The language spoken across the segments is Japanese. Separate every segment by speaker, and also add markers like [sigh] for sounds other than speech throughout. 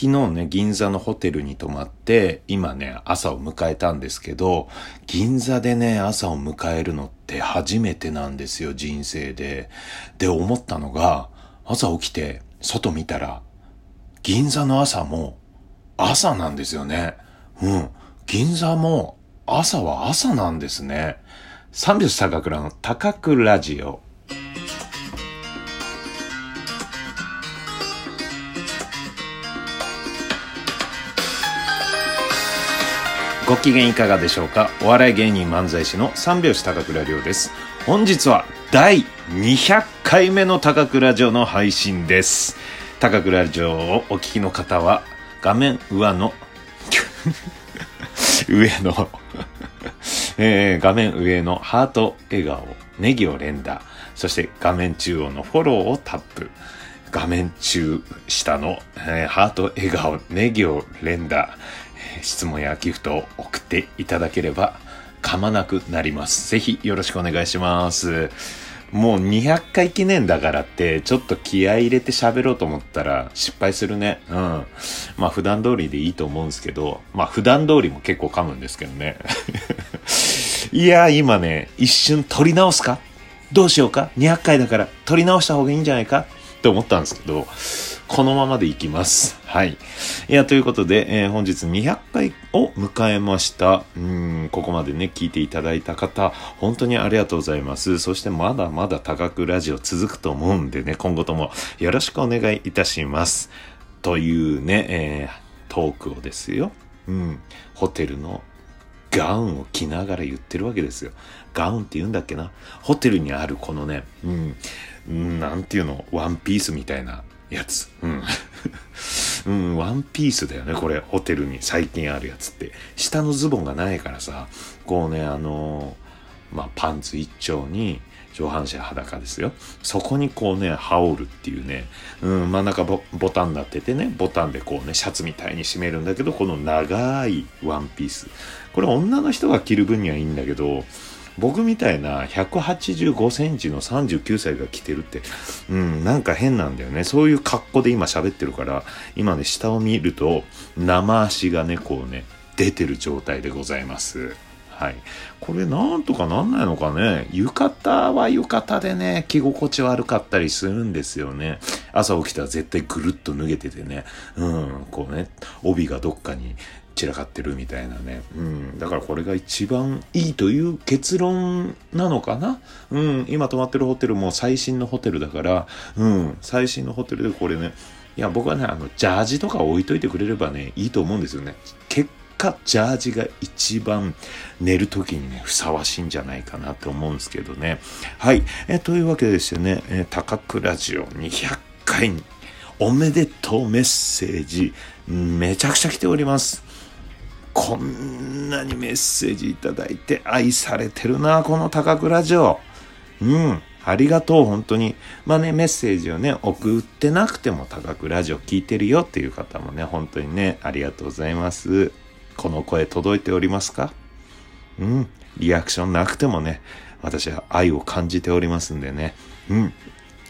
Speaker 1: 昨日ね、銀座のホテルに泊まって、今ね、朝を迎えたんですけど、銀座でね、朝を迎えるのって初めてなんですよ、人生で。で、思ったのが、朝起きて、外見たら、銀座の朝も、朝なんですよね。うん。銀座も、朝は朝なんですね。三拍子高倉の高倉ラジオ。ご機嫌いかがでしょうか？お笑い芸人漫才師の三拍子高倉涼です。本日は第200回目の高倉城の配信です。高倉城をお聞きの方は画面上の [laughs] 上のえー、画面上のハート笑顔、ネギを連打、そして画面中央のフォローをタップ。画面中下の、えー、ハート笑顔、ネギを連打、質問やギフトを送っていただければ噛まなくなります。ぜひよろしくお願いします。もう200回記念だからって、ちょっと気合入れて喋ろうと思ったら失敗するね。うん。まあ普段通りでいいと思うんですけど、まあ普段通りも結構噛むんですけどね。[laughs] いや、今ね、一瞬撮り直すか？どうしようか ?200 回だから撮り直した方がいいんじゃないか？って思ったんですけど、このままでいきます。はい。いや、ということで、えー、本日200回を迎えました。うん、ここまでね、聞いていただいた方、本当にありがとうございます。そしてまだまだ高くラジオ続くと思うんでね、今後ともよろしくお願いいたします。というね、えー、トークをですよ。うん、ホテルのガウンを着ながら言ってるわけですよ。ガウンって言うんだっけな？ホテルにあるこのね、うん、なんていうの、ワンピースみたいなやつ。うん。[laughs] うん、ワンピースだよね、これ。ホテルに最近あるやつって。下のズボンがないからさ、こうね、あのー、まあ、パンツ一丁に、上半身裸ですよ。そこにこうね、羽織るっていうね、うん、真ん中ボボタンになっててね、ボタンでこうね、シャツみたいに締めるんだけど、この長いワンピース。これ女の人が着る分にはいいんだけど、僕みたいな185センチの39歳が着てるって、うん、なんか変なんだよね。そういう格好で今喋ってるから、今ね、下を見ると、生足がね、こうね、出てる状態でございます。はい。これなんとかなんないのかね。浴衣は浴衣でね、着心地悪かったりするんですよね。朝起きたら絶対ぐるっと脱げててね。うん、こうね、帯がどっかに散らかってるみたいなね。うん。だからこれが一番いいという結論なのかな？うん。今泊まってるホテルも最新のホテルだから、うん。最新のホテルでこれね、いや、僕はね、あの、ジャージとか置いといてくれればね、いいと思うんですよね。結果、ジャージが一番寝る時にね、ふさわしいんじゃないかなと思うんですけどね。はい。えというわけでしてね、え高倉ジオ200回おめでとうメッセージ、めちゃくちゃ来ております。こんなにメッセージいただいて愛されてるな、この高倉城。うん。ありがとう、本当に。まあね、メッセージをね、送ってなくても高倉ラジオ聞いてるよっていう方もね、本当にね、ありがとうございます。この声届いておりますか？うん。リアクションなくてもね、私は愛を感じておりますんでね。うん。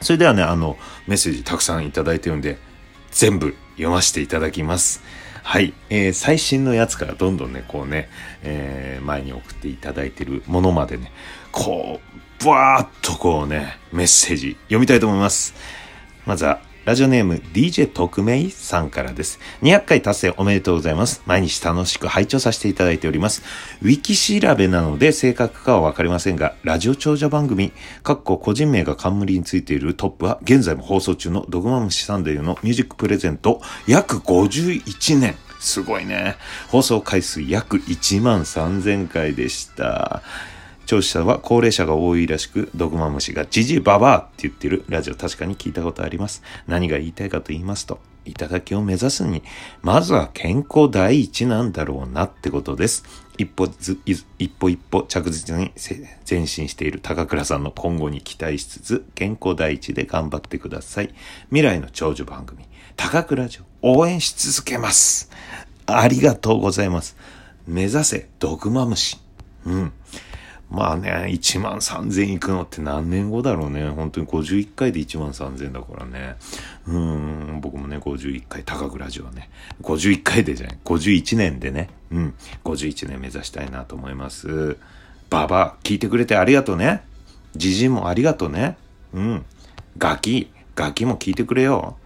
Speaker 1: それではね、あの、メッセージたくさんいただいてるんで、全部読ませていただきます。はい。えー、最新のやつからどんどんね、こうね、えー、前に送っていただいてるものまでね、こう、ブワーっとこうね、メッセージ読みたいと思います。まずは、ラジオネーム DJ 特命さんからです。200回達成おめでとうございます。毎日楽しく拝聴させていただいております。ウィキ調べなので正確かはわかりませんが、ラジオ長者番組、かっこ個人名が冠についているトップは、現在も放送中のドグマムシサンデーのミュージックプレゼント、約51年。すごいね。放送回数約1万3000回でした。聴取者は高齢者が多いらしく、ドグマムシがジジババアって言ってるラジオ確かに聞いたことあります。何が言いたいかと言いますと、いただきを目指すに、まずは健康第一なんだろうなってことです。一歩ず、一歩一歩着実に前進している高倉さんの今後に期待しつつ、健康第一で頑張ってください。未来の長寿番組、高倉城、応援し続けます。ありがとうございます。目指せ、ドグマムシ。うん。まあね、1万3000いくのって何年後だろうね。本当に51回で1万3000だからね。うん、僕もね、51回、高倉ジオね、51回でじゃない、51年でね、うん、51年目指したいなと思います。ババ聞いてくれてありがとうね。じじもありがとうね。うん。ガキ、ガキも聞いてくれよ。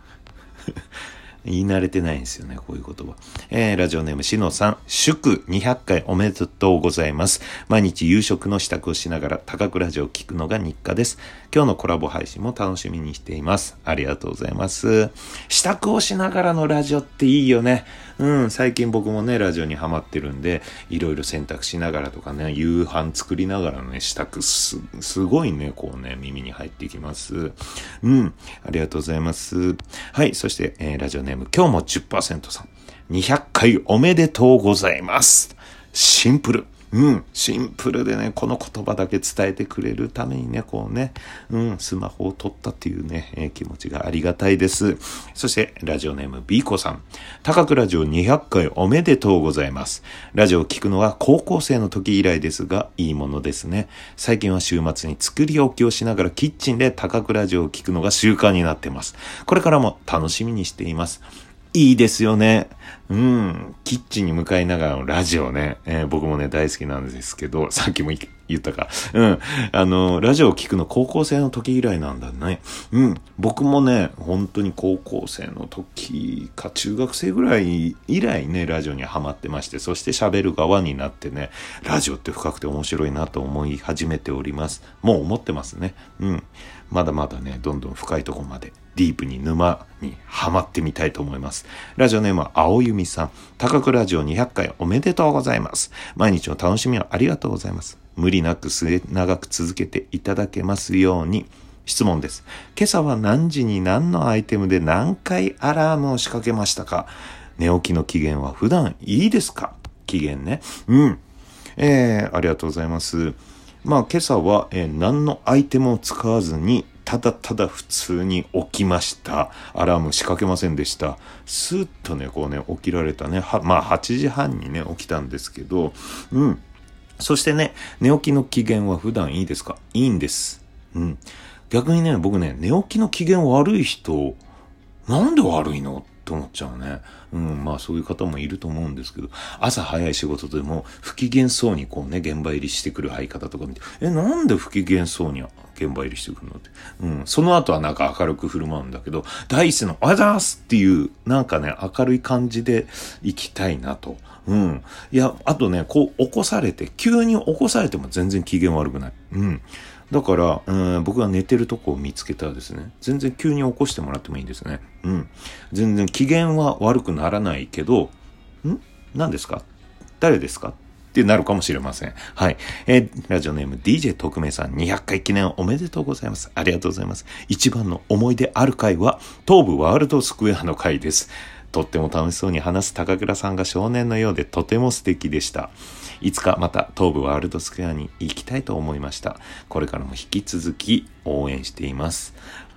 Speaker 1: 言い慣れてないんですよね、こういう言葉。えー、ラジオネームしのさん、祝200回おめでとうございます。毎日夕食の支度をしながら高倉ラジオを聞くのが日課です。今日のコラボ配信も楽しみにしています。ありがとうございます。支度をしながらのラジオっていいよね。うん、最近僕もね、ラジオにハマってるんで、いろいろ選択しながらとかね、夕飯作りながらね、支度す、すごいね、こうね、耳に入ってきます。うん、ありがとうございます。はい、そして、えー、ラジオネーム、今日も10%さん。200回おめでとうございます。シンプル。うん、シンプルでね、この言葉だけ伝えてくれるためにね、こうね、うん、スマホを取ったっていうね、えー、気持ちがありがたいです。そして、ラジオネーム B 子さん。高くラジオ200回おめでとうございます。ラジオを聞くのは高校生の時以来ですが、いいものですね。最近は週末に作り置きをしながらキッチンで高くラジオを聞くのが習慣になってます。これからも楽しみにしています。いいですよね。うん。キッチンに向かいながらのラジオね。えー、僕もね、大好きなんですけど、さっきも言ったか。うん。あの、ラジオを聞くの高校生の時以来なんだね。うん。僕もね、本当に高校生の時か中学生ぐらい以来ね、ラジオにハマってまして、そして喋る側になってね、ラジオって深くて面白いなと思い始めております。もう思ってますね。うん。まだまだね、どんどん深いとこまでディープに沼にハマってみたいと思います。ラジオネームは青由美さん。高くラジオ200回おめでとうございます。毎日の楽しみをありがとうございます。無理なく末長く続けていただけますように。質問です。今朝は何時に何のアイテムで何回アラームを仕掛けましたか？寝起きの機嫌は普段いいですか？機嫌ね。うん。えー、ありがとうございます。まあ今朝は、えー、何のアイテムを使わずにただただ普通に起きました。アラーム仕掛けませんでした。スーッとね、こうね、起きられたね。は、まあ8時半にね、起きたんですけど、うん。そしてね、寝起きの機嫌は普段いいですか？いいんです。うん。逆にね、僕ね、寝起きの機嫌悪い人、なんで悪いの？と思っちゃうね。うん、まあそういう方もいると思うんですけど、朝早い仕事でも不機嫌そうにこうね、現場入りしてくる相方とか見て、え、なんで不機嫌そうに現場入りしてくるのって。うん、その後はなんか明るく振る舞うんだけど、第一声のおはようございますっていう、なんかね、明るい感じで行きたいなと。うん。いや、あとね、こう起こされて、急に起こされても全然機嫌悪くない。うん。だから、うん、僕が寝てるとこを見つけたらですね、全然急に起こしてもらってもいいんですね。うん。全然機嫌は悪くならないけど、ん？何ですか？誰ですか？ってなるかもしれません。はい。えー、ラジオネーム DJ 特命さん200回記念おめでとうございます。ありがとうございます。一番の思い出ある回は、東武ワールドスクエアの回です。とっても楽しそうに話す高倉さんが少年のようでとても素敵でした。いつかまた東武ワールドスクエアに行きたいと思いました。これからも引き続き応援しています。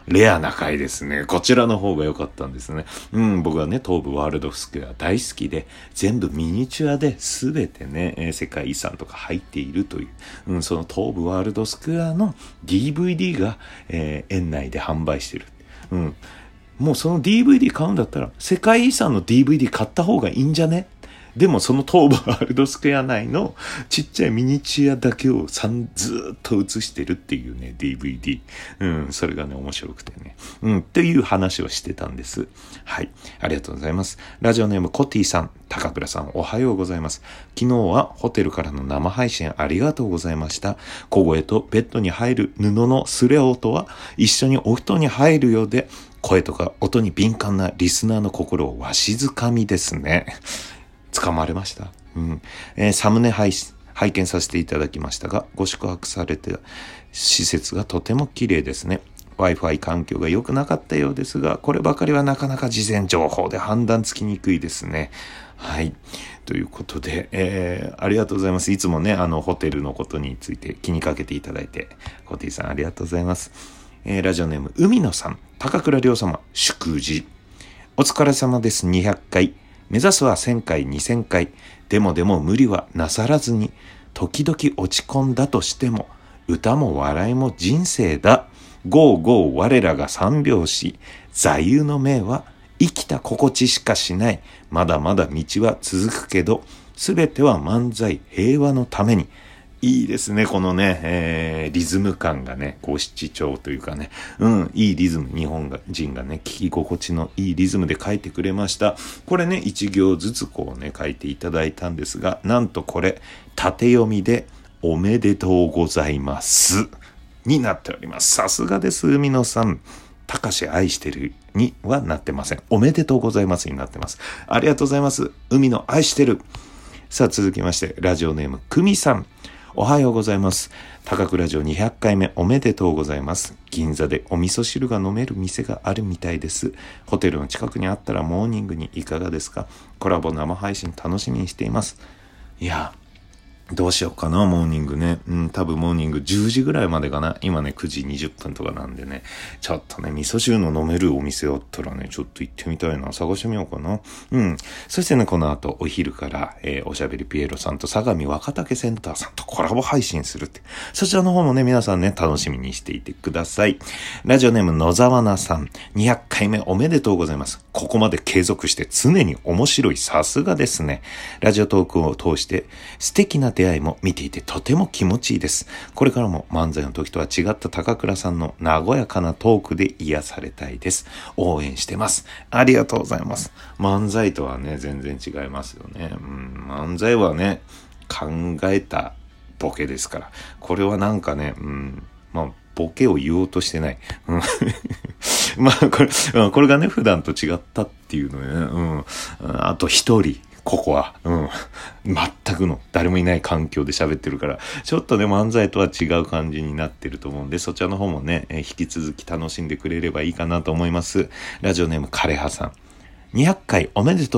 Speaker 1: レアな回ですね。こちらの方が良かったんですね。うん、僕はね、東武ワールドスクエア大好きで、全部ミニチュアで全てね、え、世界遺産とか入っているという、うん、その東武ワールドスクエアの DVD が、えー、園内で販売してる。うん。もうその DVD 買うんだったら、世界遺産の DVD 買った方がいいんじゃね？でもその東武ワールドスクエア内の [laughs] ちっちゃいミニチュアだけをさんずっと映してるっていうね、DVD。うん、それがね、面白くてね。うん、っていう話をしてたんです。はい。ありがとうございます。ラジオネームコティさん、高倉さん、おはようございます。昨日はホテルからの生配信ありがとうございました。小声とベッドに入る布のすれ音は一緒にお布団に入るようで、声とか音に敏感なリスナーの心をわしづかみですね。掴まれました。うん。えー、サムネ配拝見させていただきましたが、ご宿泊されて施設がとても綺麗ですね。Wi-Fi 環境が良くなかったようですが、こればかりはなかなか事前情報で判断つきにくいですね。はい。ということで、えー、ありがとうございます。いつもね、あの、ホテルのことについて気にかけていただいて、コティさんありがとうございます。えー、ラジオネーム、海野さん、高倉亮様、祝辞。お疲れ様です。200回。目指すは1000回、2000回。でもでも無理はなさらずに、時々落ち込んだとしても、歌も笑いも人生だ。ゴーゴー我らが三拍子。座右の銘は生きた心地しかしない。まだまだ道は続くけど、すべては漫才平和のために。いいですね、このね、えー、リズム感がね、五七調というかね、うん、いいリズム、日本人がね、聞き心地のいいリズムで書いてくれました。これね、一行ずつこうね、書いていただいたんですが、なんとこれ、縦読みで、おめでとうございます。になっております。さすがです、海野さん。たかし愛してるにはなってません。おめでとうございますになってます。ありがとうございます。海の愛してる。さあ続きまして、ラジオネーム、くみさん。おはようございます。高倉城200回目おめでとうございます。銀座でお味噌汁が飲める店があるみたいです。ホテルの近くにあったらモーニングにいかがですか？コラボ生配信楽しみにしています。いや、どうしようかな、モーニングね。うん、多分モーニング10時ぐらいまでかな。今ね、9時20分とかなんでね。ちょっとね、味噌汁の飲めるお店あったらね、ちょっと行ってみたいな。探してみようかな。うん。そしてね、この後、お昼から、えー、おしゃべりピエロさんと相模若竹センターさんとコラボ配信するって。そちらの方もね、皆さんね、楽しみにしていてください。ラジオネーム野沢菜さん。200回目おめでとうございます。ここまで継続して常に面白い。さすがですね。ラジオトークを通して素敵な出会いも見ていてとても気持ちいいです。これからも漫才の時とは違った高倉さんの和やかなトークで癒されたいです。応援してます。ありがとうございます。漫才とはね、全然違いますよね。うん、漫才はね、考えたボケですから。これはなんかね、うん、まあ、ボケを言おうとしてない。[laughs] まあ、これ、これがね、普段と違ったっていうのね、うん。あと一人、ここは。うん。[laughs] 全くの、誰もいない環境で喋ってるから、ちょっとね、漫才とは違う感じになってると思うんで、そちらの方もね、え引き続き楽しんでくれればいいかなと思います。ラジオネーム、枯葉さん。200回おめでと